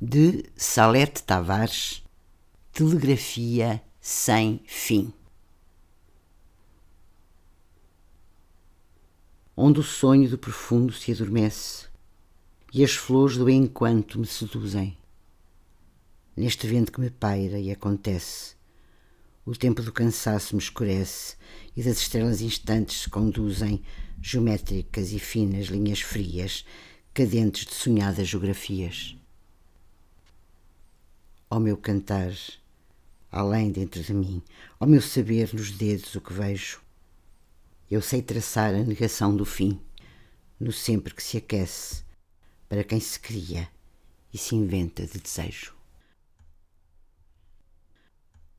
de Salete Tavares, Telegrafia sem fim. Onde o sonho do profundo se adormece e as flores do enquanto me seduzem. Neste vento que me paira e acontece, o tempo do cansaço me escurece e das estrelas instantes se conduzem, geométricas e finas linhas frias, cadentes de sonhadas geografias ao meu cantar, além dentro de mim, ao meu saber nos dedos o que vejo. Eu sei traçar a negação do fim, no sempre que se aquece, para quem se cria e se inventa de desejo.